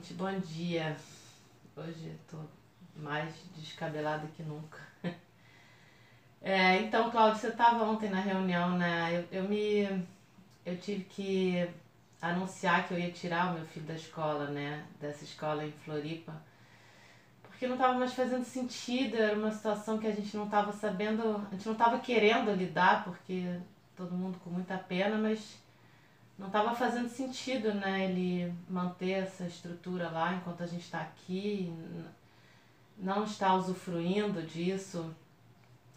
gente. Bom dia. Hoje eu tô mais descabelada que nunca. É, então, Cláudio, você estava ontem na reunião, né? Eu, eu me. Eu tive que anunciar que eu ia tirar o meu filho da escola, né? Dessa escola em Floripa. Porque não estava mais fazendo sentido, era uma situação que a gente não estava sabendo, a gente não estava querendo lidar, porque todo mundo com muita pena, mas não estava fazendo sentido, né, ele manter essa estrutura lá enquanto a gente está aqui, não está usufruindo disso.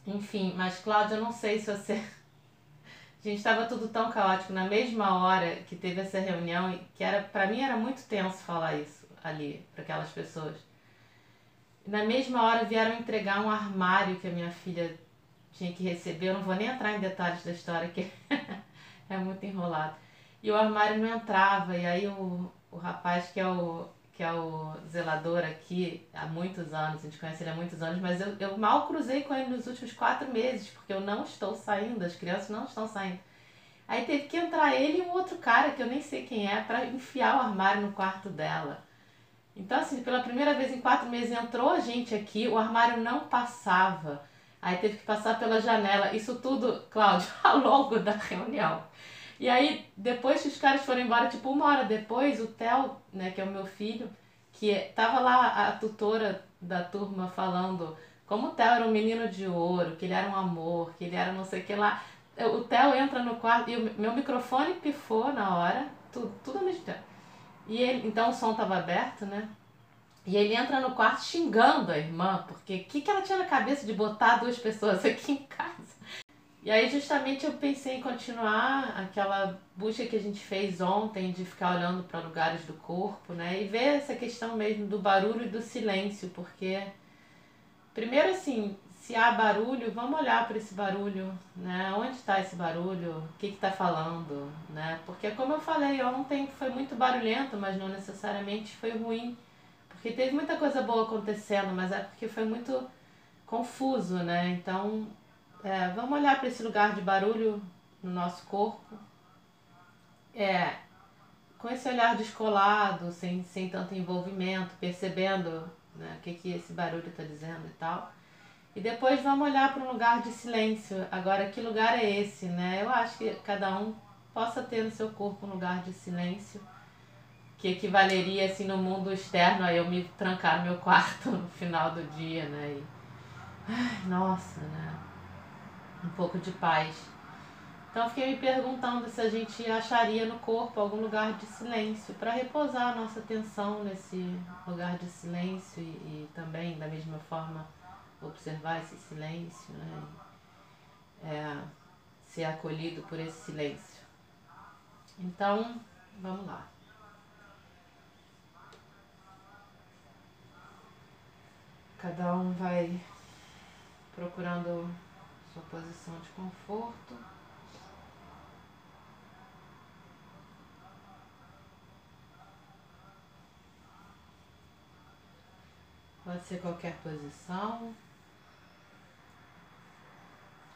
Enfim, mas Cláudia, eu não sei se você. Gente, estava tudo tão caótico na mesma hora que teve essa reunião, que era para mim era muito tenso falar isso ali para aquelas pessoas. Na mesma hora vieram entregar um armário que a minha filha tinha que receber. Eu não vou nem entrar em detalhes da história, que é muito enrolado. E o armário não entrava, e aí o, o rapaz que é o, que é o zelador aqui há muitos anos, a gente conhece ele há muitos anos, mas eu, eu mal cruzei com ele nos últimos quatro meses, porque eu não estou saindo, as crianças não estão saindo. Aí teve que entrar ele e um outro cara, que eu nem sei quem é, para enfiar o armário no quarto dela. Então, assim, pela primeira vez em quatro meses entrou a gente aqui, o armário não passava. Aí teve que passar pela janela. Isso tudo, Cláudio, ao longo da reunião. E aí, depois que os caras foram embora, tipo uma hora depois, o Theo, né, que é o meu filho, que tava lá a tutora da turma falando como o Theo era um menino de ouro, que ele era um amor, que ele era não sei o que lá. O Theo entra no quarto e o meu microfone pifou na hora, tudo, tudo ao mesmo tempo. E ele, então o som tava aberto, né? E ele entra no quarto xingando a irmã, porque o que, que ela tinha na cabeça de botar duas pessoas aqui em casa? E aí justamente eu pensei em continuar aquela busca que a gente fez ontem de ficar olhando para lugares do corpo, né? E ver essa questão mesmo do barulho e do silêncio, porque primeiro assim, se há barulho, vamos olhar para esse barulho, né? Onde está esse barulho? O que está falando, né? Porque como eu falei ontem, foi muito barulhento, mas não necessariamente foi ruim, porque teve muita coisa boa acontecendo, mas é porque foi muito confuso, né? Então é, vamos olhar para esse lugar de barulho no nosso corpo. É, com esse olhar descolado, sem, sem tanto envolvimento, percebendo né, o que, que esse barulho está dizendo e tal. E depois vamos olhar para um lugar de silêncio. Agora, que lugar é esse, né? Eu acho que cada um possa ter no seu corpo um lugar de silêncio que equivaleria, assim, no mundo externo a eu me trancar no meu quarto no final do dia, né? E, ai, nossa, né? Um pouco de paz. Então fiquei me perguntando se a gente acharia no corpo algum lugar de silêncio para repousar a nossa atenção nesse lugar de silêncio e, e, também da mesma forma observar esse silêncio, né? É, ser acolhido por esse silêncio. Então, vamos lá. Cada um vai procurando sua posição de conforto. Pode ser qualquer posição.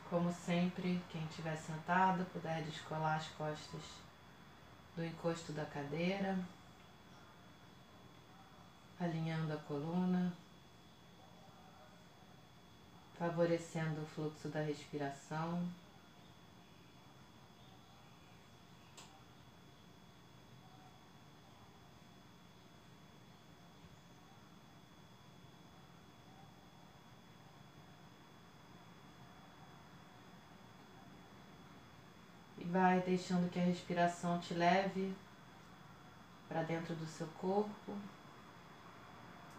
Como sempre, quem estiver sentado puder descolar as costas do encosto da cadeira, alinhando a coluna favorecendo o fluxo da respiração. E vai deixando que a respiração te leve para dentro do seu corpo,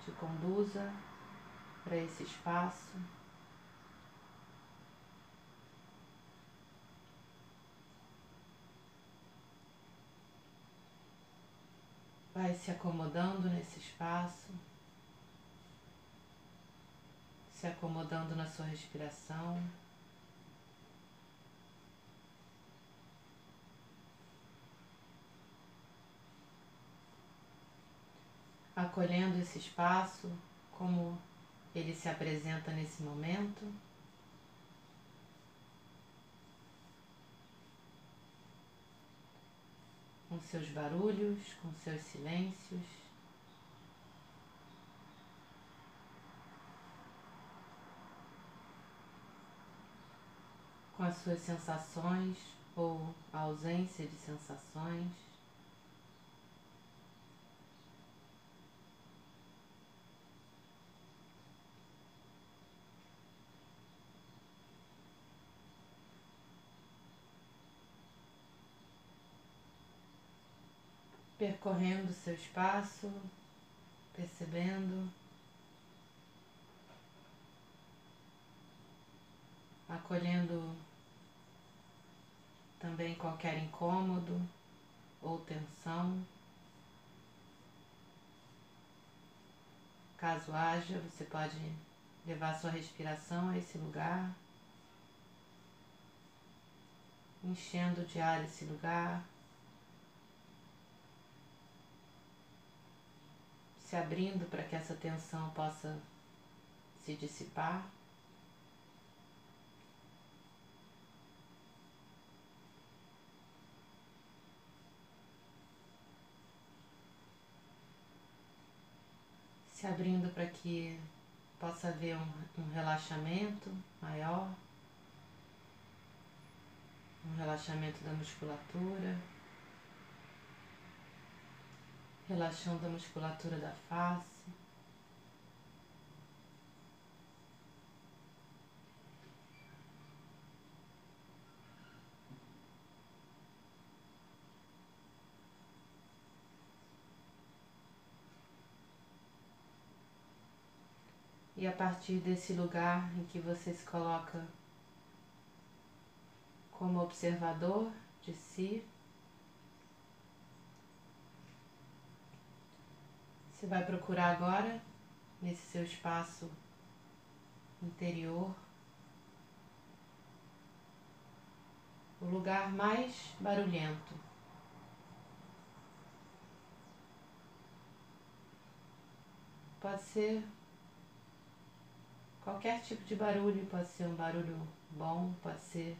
te conduza para esse espaço. Vai se acomodando nesse espaço, se acomodando na sua respiração. Acolhendo esse espaço como ele se apresenta nesse momento. Seus barulhos, com seus silêncios. Com as suas sensações ou a ausência de sensações. Percorrendo seu espaço, percebendo, acolhendo também qualquer incômodo ou tensão. Caso haja, você pode levar sua respiração a esse lugar, enchendo de ar esse lugar. Se abrindo para que essa tensão possa se dissipar. Se abrindo para que possa haver um, um relaxamento maior, um relaxamento da musculatura relaxando a musculatura da face. E a partir desse lugar em que você se coloca como observador de si, Você vai procurar agora, nesse seu espaço interior, o lugar mais barulhento. Pode ser qualquer tipo de barulho, pode ser um barulho bom, pode ser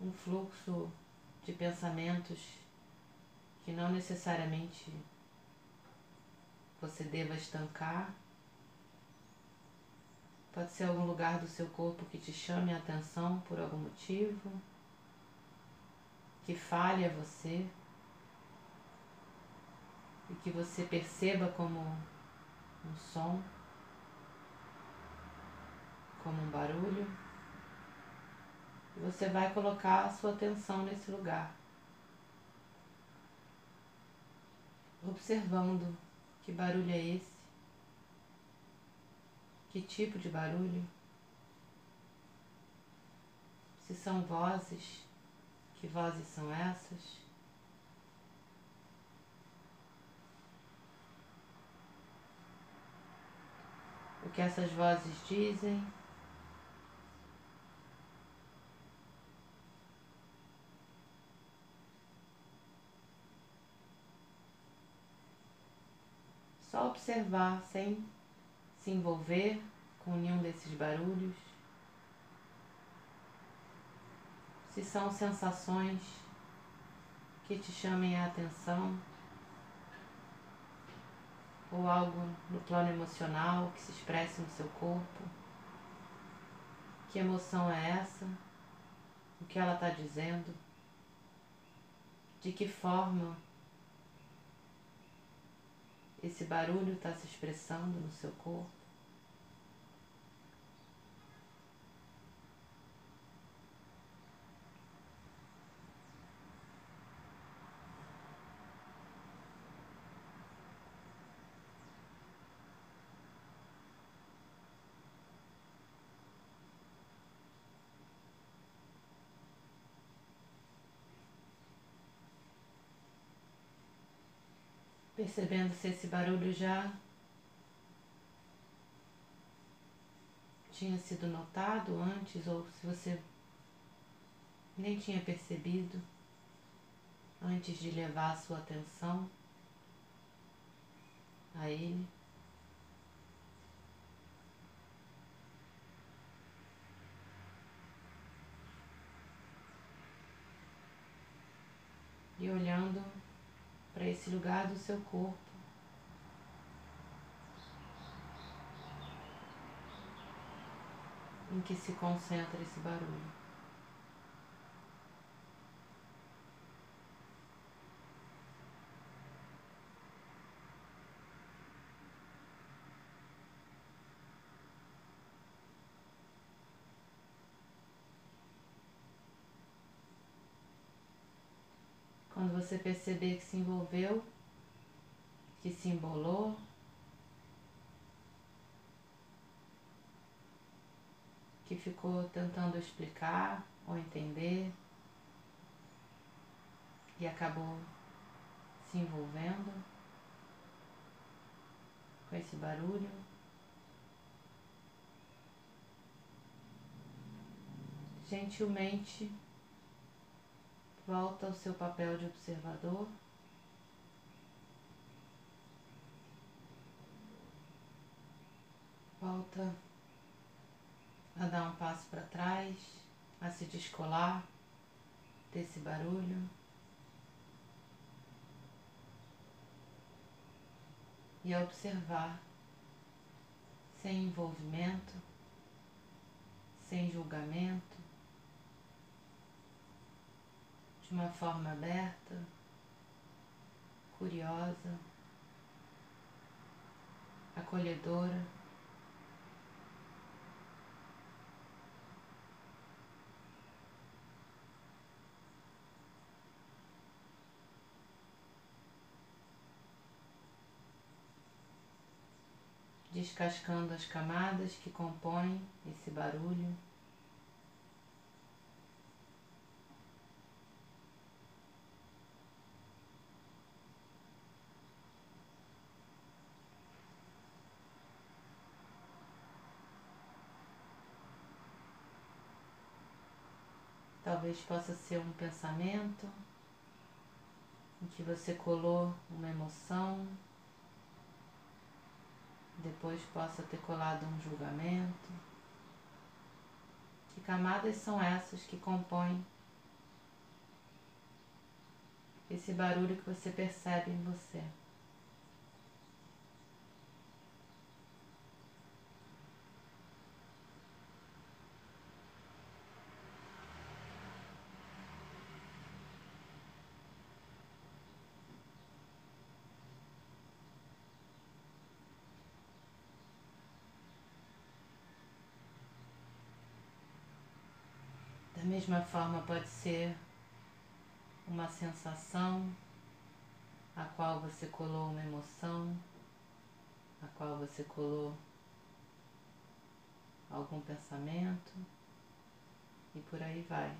um fluxo de pensamentos que não necessariamente você deva estancar. Pode ser algum lugar do seu corpo que te chame a atenção por algum motivo, que fale a você e que você perceba como um som, como um barulho. Você vai colocar a sua atenção nesse lugar. Observando que barulho é esse, que tipo de barulho, se são vozes, que vozes são essas. O que essas vozes dizem. Só observar sem se envolver com nenhum desses barulhos. Se são sensações que te chamem a atenção ou algo no plano emocional que se expresse no seu corpo. Que emoção é essa? O que ela está dizendo? De que forma esse barulho está se expressando no seu corpo. Percebendo se esse barulho já tinha sido notado antes ou se você nem tinha percebido antes de levar a sua atenção a ele. E olhando para esse lugar do seu corpo. Em que se concentra esse barulho. Você perceber que se envolveu, que se embolou, que ficou tentando explicar ou entender e acabou se envolvendo com esse barulho. Gentilmente Volta ao seu papel de observador. Volta a dar um passo para trás, a se descolar desse barulho. E a observar sem envolvimento, sem julgamento, de uma forma aberta, curiosa, acolhedora. Descascando as camadas que compõem esse barulho. Talvez possa ser um pensamento em que você colou uma emoção, depois possa ter colado um julgamento. Que camadas são essas que compõem esse barulho que você percebe em você? Mesma forma, pode ser uma sensação a qual você colou uma emoção, a qual você colou algum pensamento e por aí vai.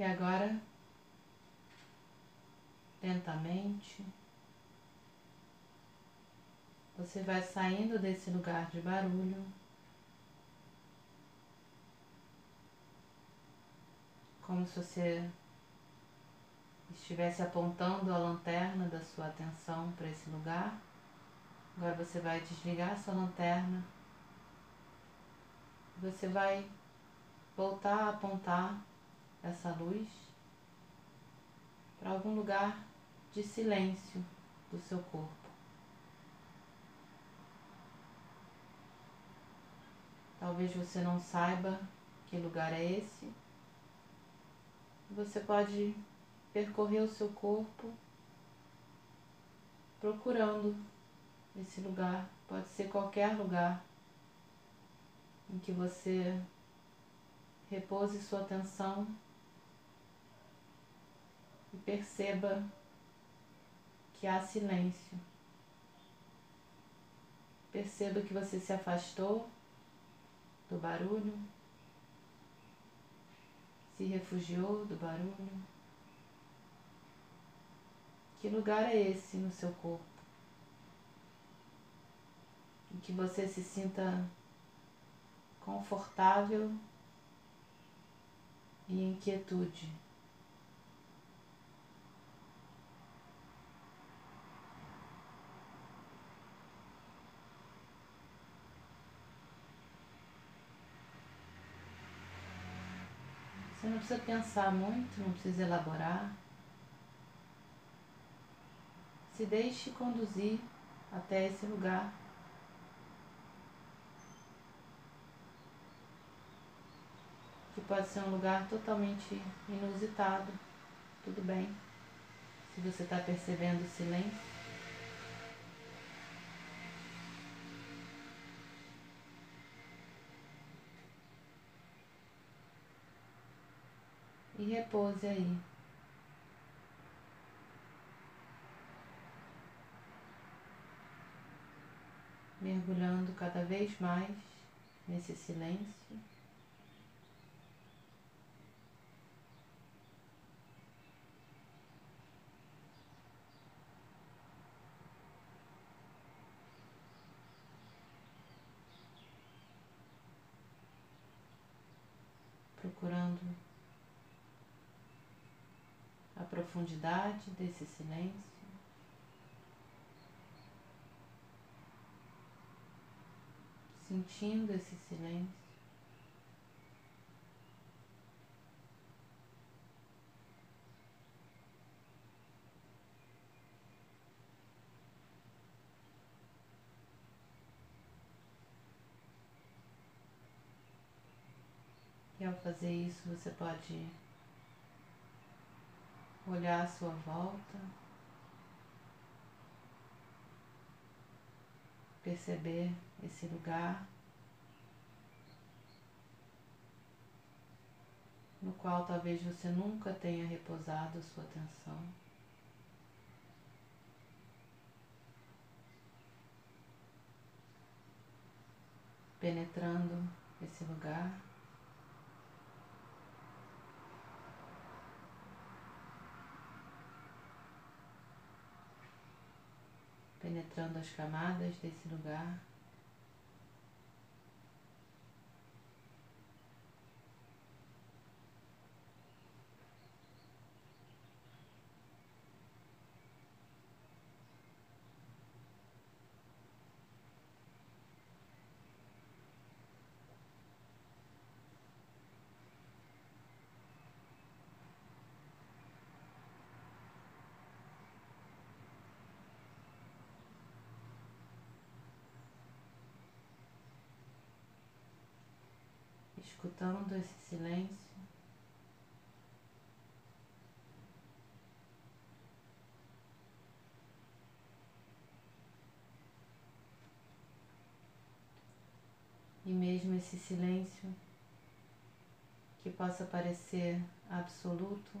E agora, lentamente, você vai saindo desse lugar de barulho. Como se você estivesse apontando a lanterna da sua atenção para esse lugar. Agora você vai desligar sua lanterna. Você vai voltar a apontar essa luz para algum lugar de silêncio do seu corpo. Talvez você não saiba que lugar é esse. Você pode percorrer o seu corpo procurando esse lugar. Pode ser qualquer lugar em que você repouse sua atenção e perceba que há silêncio. Perceba que você se afastou do barulho, se refugiou do barulho. Que lugar é esse no seu corpo? Em que você se sinta confortável e em quietude. Não precisa pensar muito, não precisa elaborar. Se deixe conduzir até esse lugar. Que pode ser um lugar totalmente inusitado. Tudo bem. Se você está percebendo o silêncio. Repouse aí. mergulhando cada vez mais nesse silêncio. Procurando a profundidade desse silêncio. sentindo esse silêncio. E ao fazer isso, você pode olhar à sua volta, perceber esse lugar no qual talvez você nunca tenha repousado sua atenção. Penetrando esse lugar. Penetrando as camadas desse lugar. Escutando esse silêncio. E mesmo esse silêncio que possa parecer absoluto,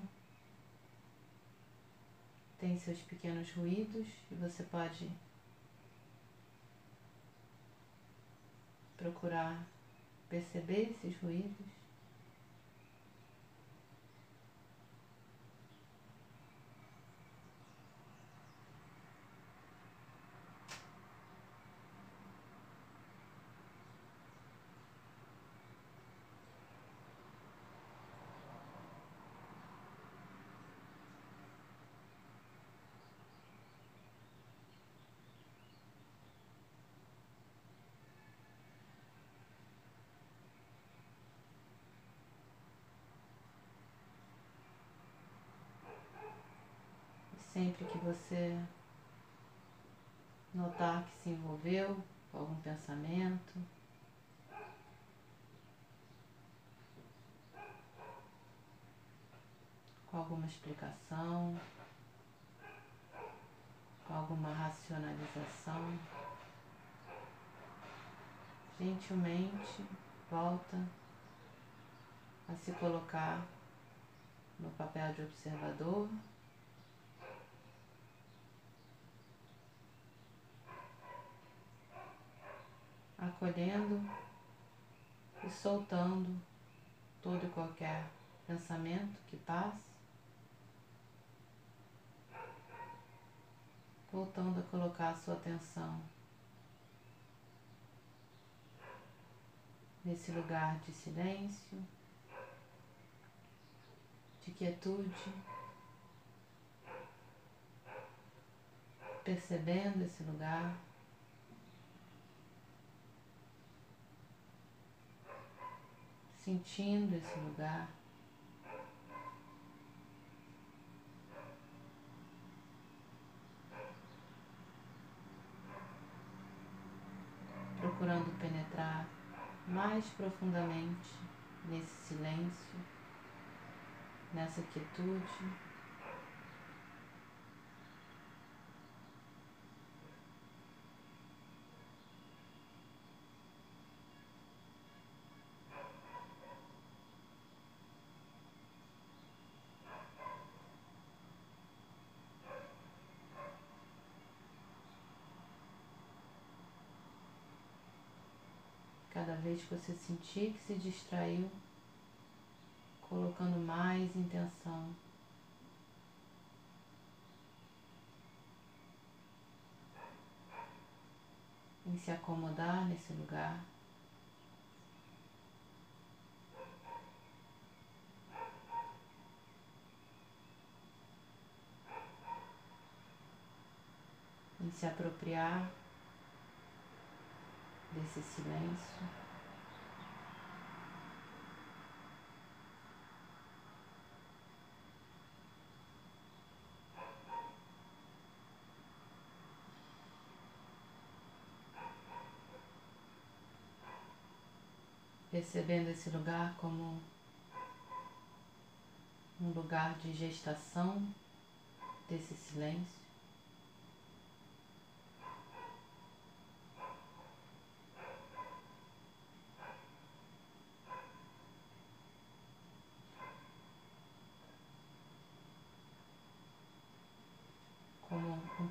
tem seus pequenos ruídos e você pode procurar perceber esses ruídos. Sempre que você notar que se envolveu com algum pensamento, com alguma explicação, com alguma racionalização, gentilmente volta a se colocar no papel de observador acolhendo e soltando todo e qualquer pensamento que passe, voltando a colocar a sua atenção nesse lugar de silêncio, de quietude, percebendo esse lugar. Sentindo esse lugar. Procurando penetrar mais profundamente nesse silêncio, nessa quietude. Cada vez que você sentir que se distraiu, colocando mais intenção. Em se acomodar nesse lugar. Em se apropriar desse silêncio. Percebendo esse lugar como um lugar de gestação desse silêncio.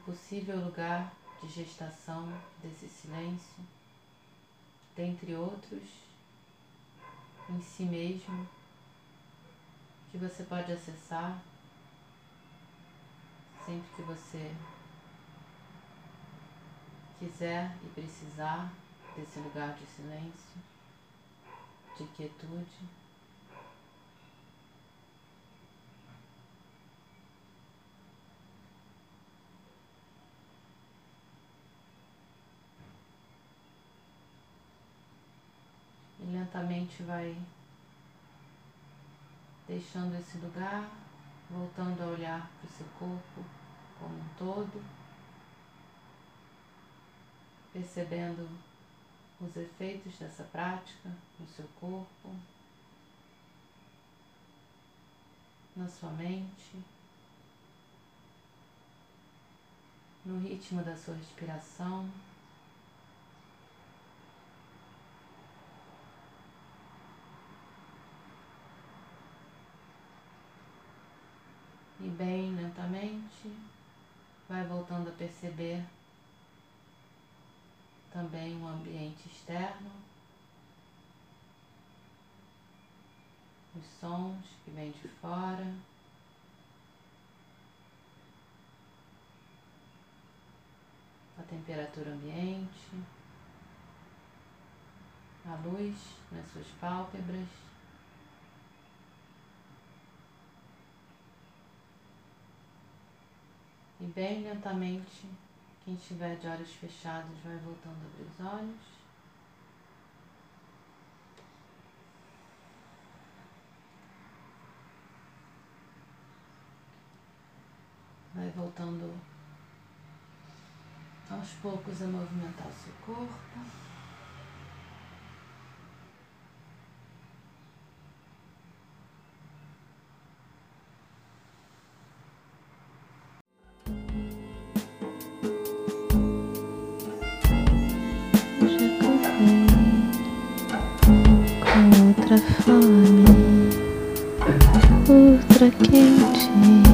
possível lugar de gestação desse silêncio, dentre outros, em si mesmo, que você pode acessar sempre que você quiser e precisar desse lugar de silêncio, de quietude. Lentamente vai deixando esse lugar, voltando a olhar para o seu corpo como um todo, percebendo os efeitos dessa prática no seu corpo, na sua mente, no ritmo da sua respiração. E bem lentamente vai voltando a perceber também o ambiente externo, os sons que vêm de fora. A temperatura ambiente, a luz nas suas pálpebras. E bem lentamente, quem estiver de olhos fechados vai voltando a abrir os olhos. Vai voltando aos poucos a movimentar o seu corpo. Outra quente, outra